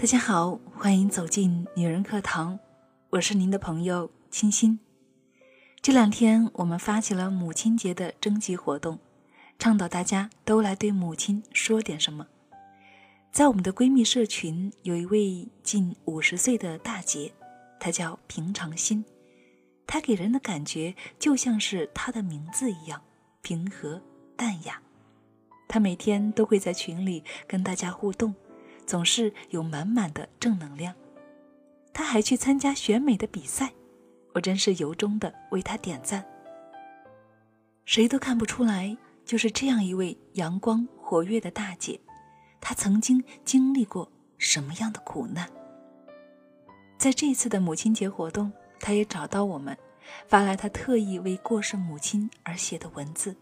大家好，欢迎走进女人课堂，我是您的朋友清新。这两天我们发起了母亲节的征集活动，倡导大家都来对母亲说点什么。在我们的闺蜜社群，有一位近五十岁的大姐，她叫平常心，她给人的感觉就像是她的名字一样平和淡雅。她每天都会在群里跟大家互动。总是有满满的正能量，他还去参加选美的比赛，我真是由衷的为他点赞。谁都看不出来，就是这样一位阳光活跃的大姐，她曾经经历过什么样的苦难？在这次的母亲节活动，她也找到我们，发来她特意为过世母亲而写的文字。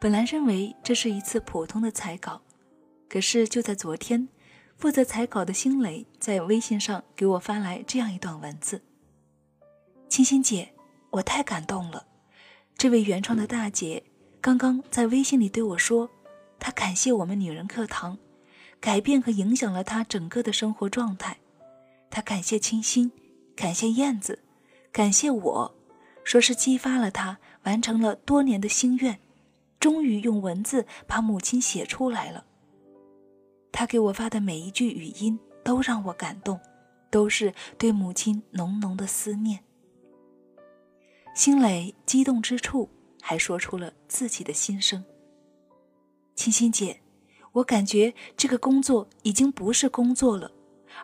本来认为这是一次普通的采稿。可是就在昨天，负责采稿的星磊在微信上给我发来这样一段文字：“清新姐，我太感动了。这位原创的大姐刚刚在微信里对我说，她感谢我们女人课堂，改变和影响了她整个的生活状态。她感谢清新，感谢燕子，感谢我，说是激发了她完成了多年的心愿，终于用文字把母亲写出来了。”他给我发的每一句语音都让我感动，都是对母亲浓浓的思念。辛磊激动之处，还说出了自己的心声。清新姐，我感觉这个工作已经不是工作了，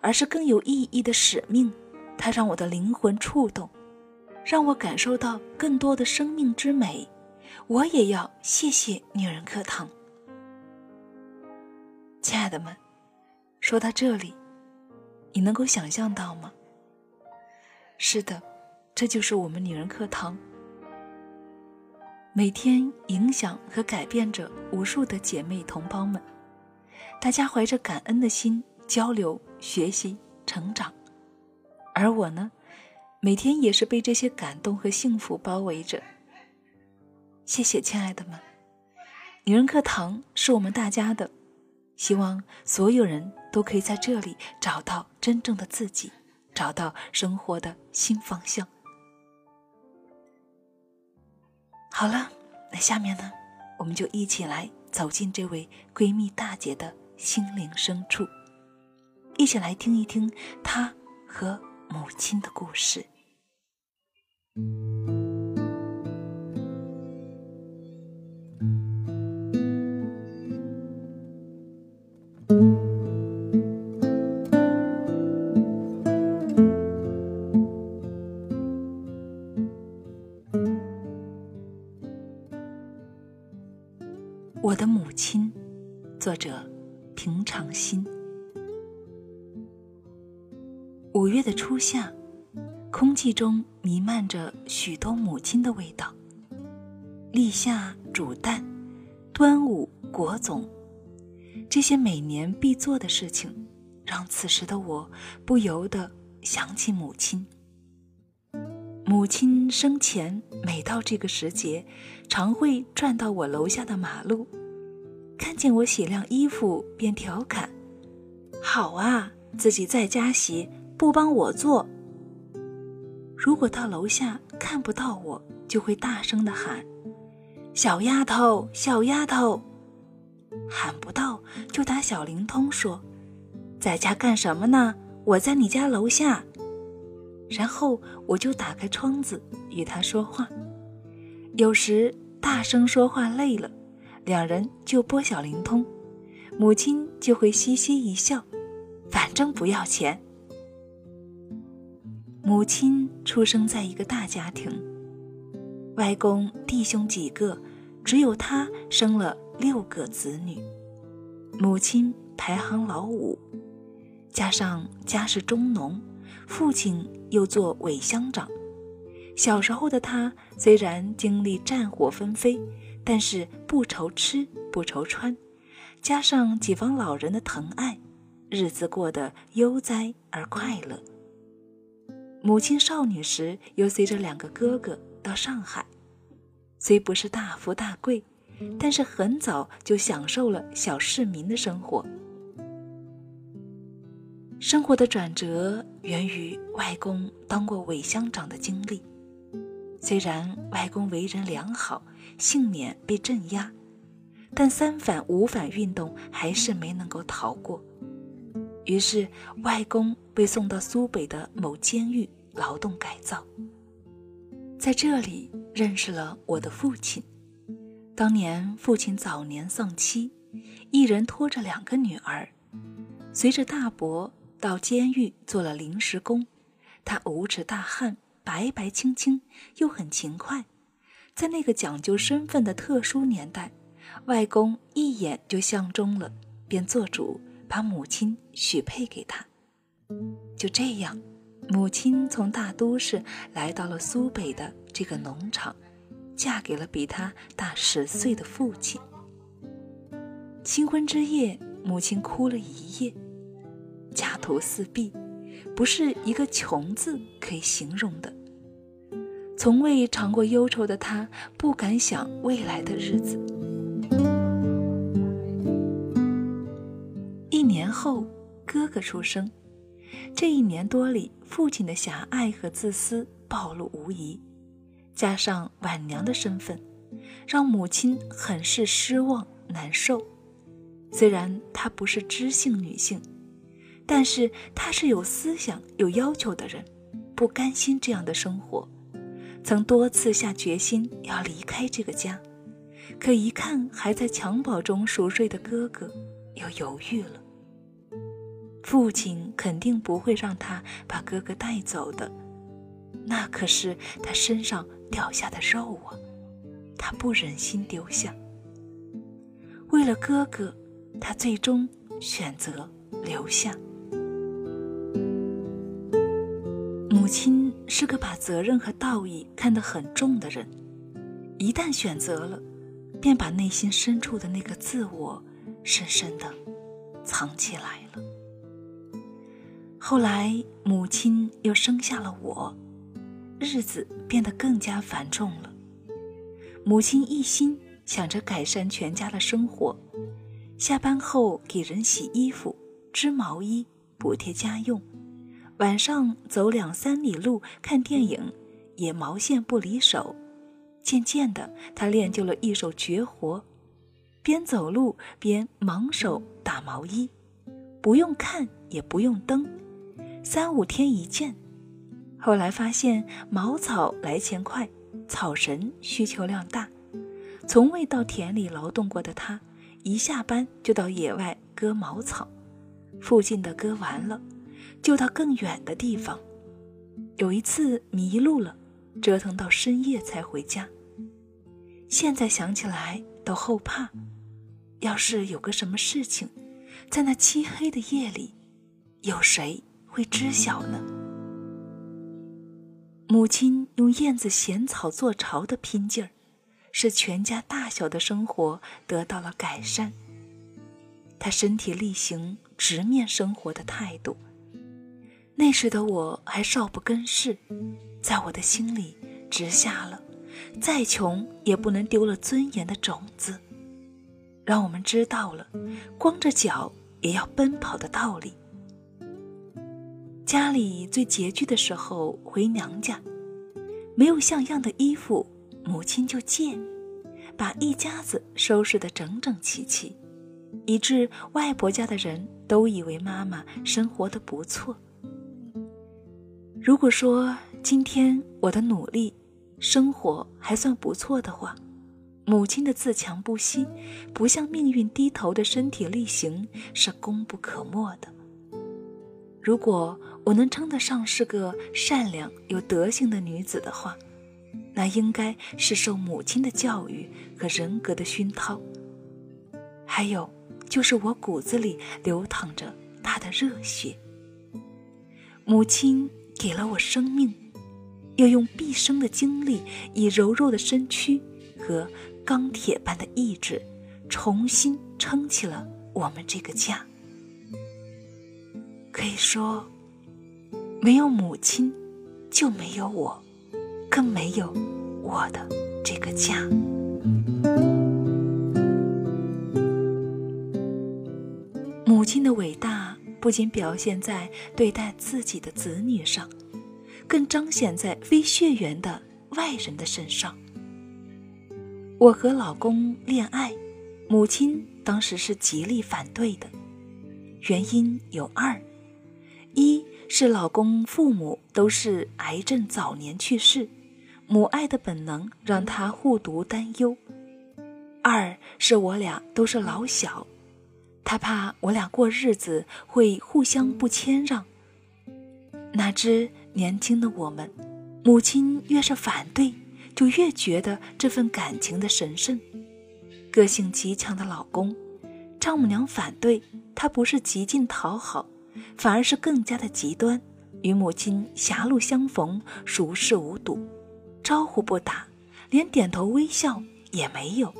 而是更有意义的使命。它让我的灵魂触动，让我感受到更多的生命之美。我也要谢谢女人课堂。亲爱的们，说到这里，你能够想象到吗？是的，这就是我们女人课堂，每天影响和改变着无数的姐妹同胞们。大家怀着感恩的心交流、学习、成长，而我呢，每天也是被这些感动和幸福包围着。谢谢，亲爱的们，女人课堂是我们大家的。希望所有人都可以在这里找到真正的自己，找到生活的新方向。好了，那下面呢，我们就一起来走进这位闺蜜大姐的心灵深处，一起来听一听她和母亲的故事。我的母亲，作者平常心。五月的初夏，空气中弥漫着许多母亲的味道。立夏煮蛋，端午裹粽，这些每年必做的事情，让此时的我不由得想起母亲。母亲生前每到这个时节，常会转到我楼下的马路，看见我洗晾衣服，便调侃：“好啊，自己在家洗，不帮我做。”如果到楼下看不到我，就会大声的喊：“小丫头，小丫头！”喊不到就打小灵通说：“在家干什么呢？我在你家楼下。”然后我就打开窗子与他说话，有时大声说话累了，两人就拨小灵通，母亲就会嘻嘻一笑，反正不要钱。母亲出生在一个大家庭，外公弟兄几个，只有他生了六个子女，母亲排行老五，加上家是中农。父亲又做伪乡长，小时候的他虽然经历战火纷飞，但是不愁吃不愁穿，加上几房老人的疼爱，日子过得悠哉而快乐。母亲少女时又随着两个哥哥到上海，虽不是大富大贵，但是很早就享受了小市民的生活。生活的转折源于外公当过伪乡长的经历。虽然外公为人良好，幸免被镇压，但三反五反运动还是没能够逃过。于是，外公被送到苏北的某监狱劳动改造，在这里认识了我的父亲。当年父亲早年丧妻，一人拖着两个女儿，随着大伯。到监狱做了临时工，他五尺大汉，白白青青，又很勤快。在那个讲究身份的特殊年代，外公一眼就相中了，便做主把母亲许配给他。就这样，母亲从大都市来到了苏北的这个农场，嫁给了比他大十岁的父亲。新婚之夜，母亲哭了一夜。家徒四壁，不是一个“穷”字可以形容的。从未尝过忧愁的他，不敢想未来的日子。一年后，哥哥出生。这一年多里，父亲的狭隘和自私暴露无遗，加上晚娘的身份，让母亲很是失望难受。虽然她不是知性女性。但是他是有思想、有要求的人，不甘心这样的生活，曾多次下决心要离开这个家，可一看还在襁褓中熟睡的哥哥，又犹豫了。父亲肯定不会让他把哥哥带走的，那可是他身上掉下的肉啊，他不忍心丢下。为了哥哥，他最终选择留下。母亲是个把责任和道义看得很重的人，一旦选择了，便把内心深处的那个自我深深的藏起来了。后来，母亲又生下了我，日子变得更加繁重了。母亲一心想着改善全家的生活，下班后给人洗衣服、织毛衣，补贴家用。晚上走两三里路看电影，也毛线不离手。渐渐的，他练就了一手绝活，边走路边忙手打毛衣，不用看也不用蹬，三五天一件。后来发现茅草来钱快，草绳需求量大，从未到田里劳动过的他，一下班就到野外割茅草，附近的割完了。就到更远的地方。有一次迷路了，折腾到深夜才回家。现在想起来都后怕。要是有个什么事情，在那漆黑的夜里，有谁会知晓呢？母亲用燕子衔草做巢的拼劲儿，使全家大小的生活得到了改善。她身体力行、直面生活的态度。那时的我还少不更事，在我的心里植下了“再穷也不能丢了尊严”的种子，让我们知道了光着脚也要奔跑的道理。家里最拮据的时候回娘家，没有像样的衣服，母亲就借，把一家子收拾得整整齐齐，以致外婆家的人都以为妈妈生活的不错。如果说今天我的努力，生活还算不错的话，母亲的自强不息，不向命运低头的身体力行是功不可没的。如果我能称得上是个善良有德行的女子的话，那应该是受母亲的教育和人格的熏陶，还有就是我骨子里流淌着她的热血。母亲。给了我生命，又用毕生的精力，以柔弱的身躯和钢铁般的意志，重新撑起了我们这个家。可以说，没有母亲，就没有我，更没有我的这个家。母亲的伟大。不仅表现在对待自己的子女上，更彰显在非血缘的外人的身上。我和老公恋爱，母亲当时是极力反对的，原因有二：一是老公父母都是癌症早年去世，母爱的本能让他护犊担忧；二是我俩都是老小，他怕我俩过日子会互相不谦让。哪知年轻的我们，母亲越是反对。就越觉得这份感情的神圣。个性极强的老公，丈母娘反对他，不是极尽讨好，反而是更加的极端，与母亲狭路相逢，熟视无睹，招呼不打，连点头微笑也没有。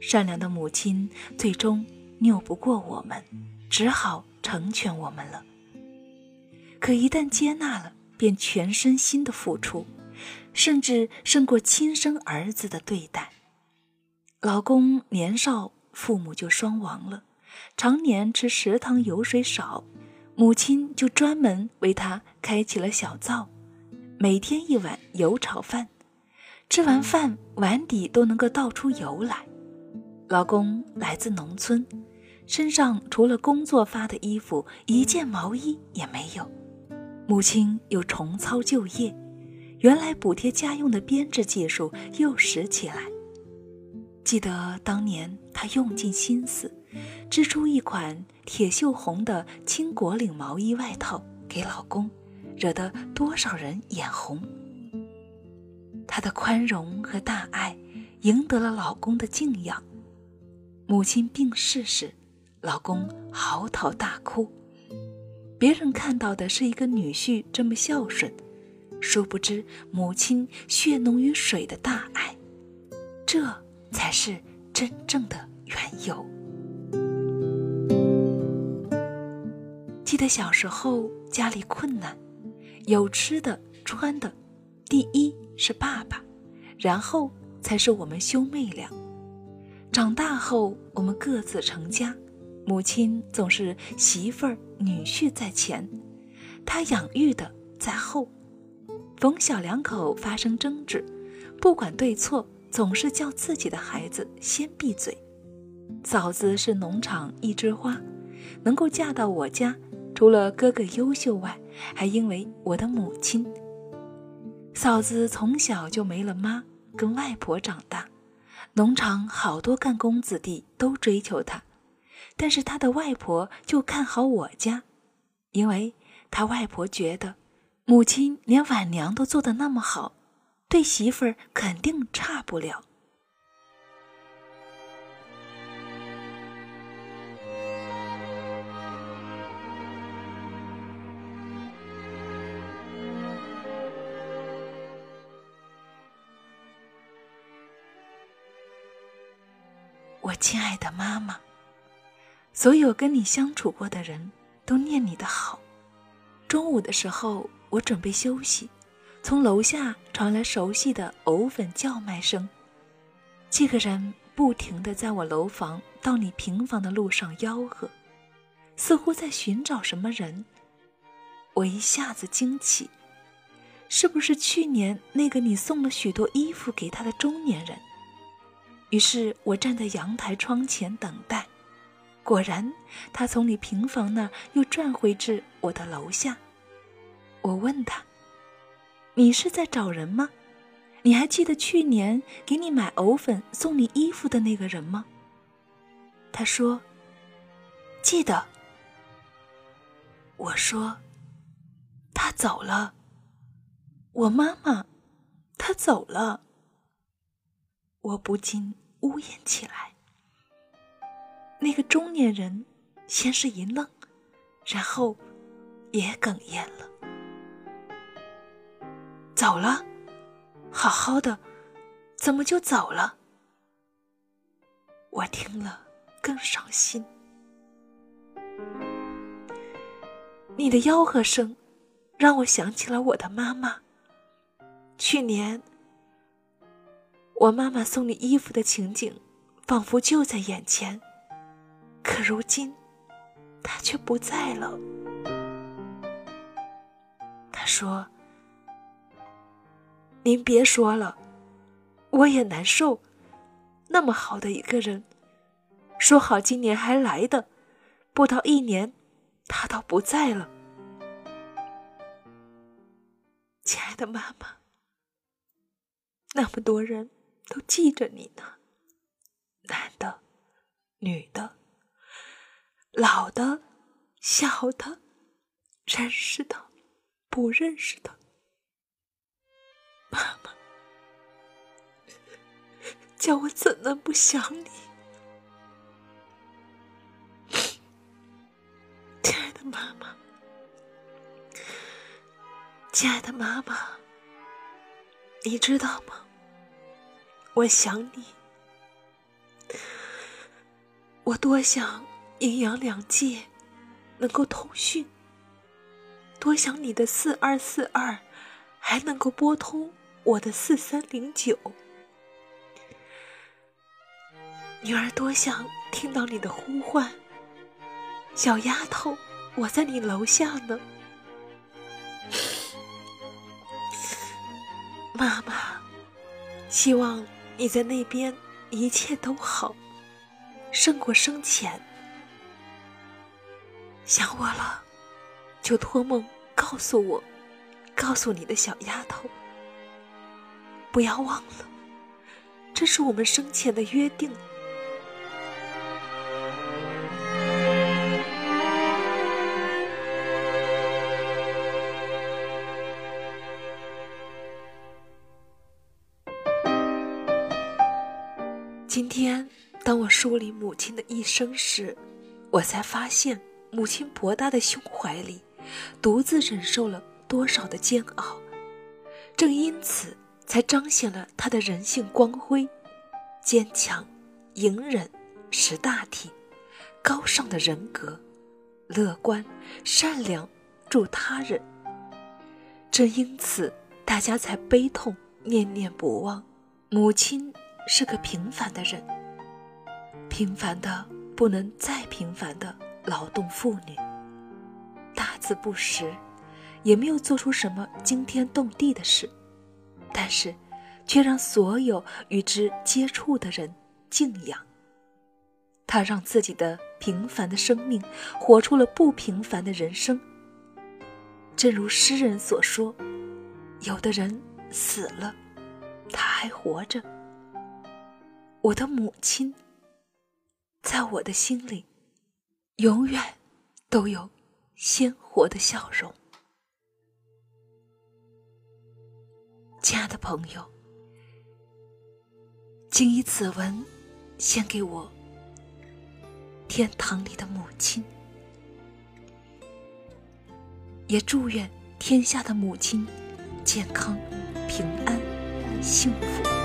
善良的母亲最终拗不过我们，只好成全我们了。可一旦接纳了，便全身心的付出。甚至胜过亲生儿子的对待。老公年少，父母就双亡了，常年吃食堂油水少，母亲就专门为他开启了小灶，每天一碗油炒饭，吃完饭碗底都能够倒出油来。老公来自农村，身上除了工作发的衣服，一件毛衣也没有，母亲又重操旧业。原来补贴家用的编织技术又拾起来。记得当年他用尽心思，织出一款铁锈红的青果领毛衣外套给老公，惹得多少人眼红。他的宽容和大爱，赢得了老公的敬仰。母亲病逝时，老公嚎啕大哭。别人看到的是一个女婿这么孝顺。殊不知，母亲血浓于水的大爱，这才是真正的缘由。记得小时候家里困难，有吃的穿的，第一是爸爸，然后才是我们兄妹俩。长大后，我们各自成家，母亲总是媳妇儿女婿在前，她养育的在后。逢小两口发生争执，不管对错，总是叫自己的孩子先闭嘴。嫂子是农场一枝花，能够嫁到我家，除了哥哥优秀外，还因为我的母亲。嫂子从小就没了妈，跟外婆长大，农场好多干工子弟都追求她，但是她的外婆就看好我家，因为她外婆觉得。母亲连晚娘都做得那么好，对媳妇儿肯定差不了。亲爱的妈妈，所有跟你相处过的人都念你的好。中午的时候。我准备休息，从楼下传来熟悉的藕粉叫卖声。这个人不停地在我楼房到你平房的路上吆喝，似乎在寻找什么人。我一下子惊起，是不是去年那个你送了许多衣服给他的中年人？于是我站在阳台窗前等待，果然，他从你平房那儿又转回至我的楼下。我问他：“你是在找人吗？你还记得去年给你买藕粉、送你衣服的那个人吗？”他说：“记得。”我说：“他走了。”我妈妈，他走了。我不禁呜咽起来。那个中年人先是一愣，然后也哽咽了。走了，好好的，怎么就走了？我听了更伤心。你的吆喝声，让我想起了我的妈妈。去年，我妈妈送你衣服的情景，仿佛就在眼前，可如今，她却不在了。他说：“您别说了，我也难受。那么好的一个人，说好今年还来的，不到一年，他倒不在了。”亲爱的妈妈，那么多人都记着你呢，男的、女的、老的、小的，认识的、不认识的，妈妈，叫我怎能不想你？亲爱的妈妈。亲爱的妈妈，你知道吗？我想你，我多想阴阳两界能够通讯，多想你的四二四二还能够拨通我的四三零九。女儿多想听到你的呼唤，小丫头，我在你楼下呢。妈妈，希望你在那边一切都好，胜过生前。想我了，就托梦告诉我，告诉你的小丫头。不要忘了，这是我们生前的约定。今天，当我梳理母亲的一生时，我才发现母亲博大的胸怀里，独自忍受了多少的煎熬。正因此，才彰显了她的人性光辉：坚强、隐忍、识大体、高尚的人格、乐观、善良、助他人。正因此，大家才悲痛念念不忘母亲。是个平凡的人，平凡的不能再平凡的劳动妇女，大字不识，也没有做出什么惊天动地的事，但是，却让所有与之接触的人敬仰。她让自己的平凡的生命活出了不平凡的人生。正如诗人所说：“有的人死了，他还活着。”我的母亲，在我的心里，永远都有鲜活的笑容。亲爱的朋友，谨以此文献给我天堂里的母亲，也祝愿天下的母亲健康、平安、幸福。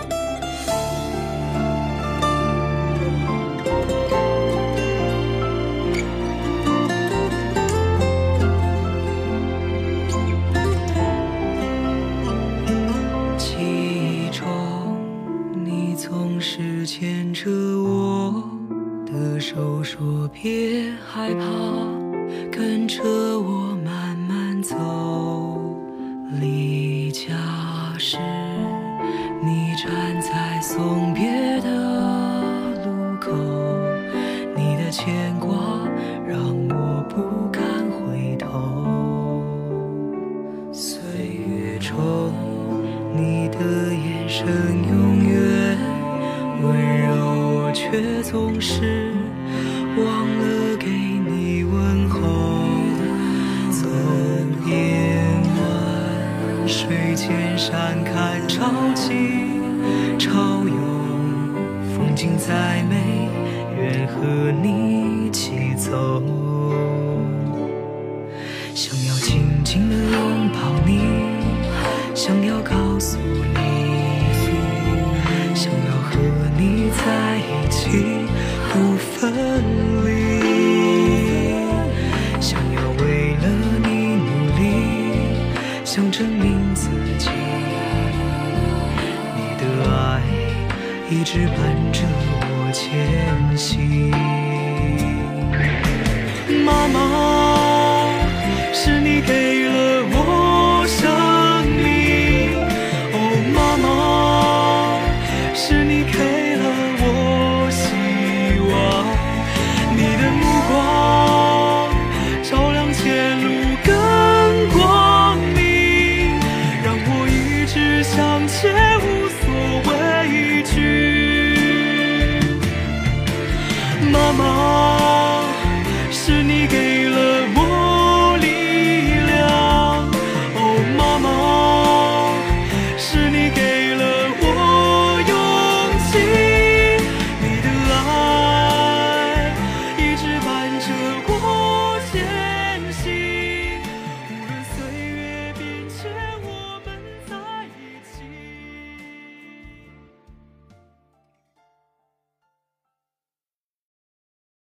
别害怕，在一起。不分离，想要为了你努力，想证明自己。你的爱一直伴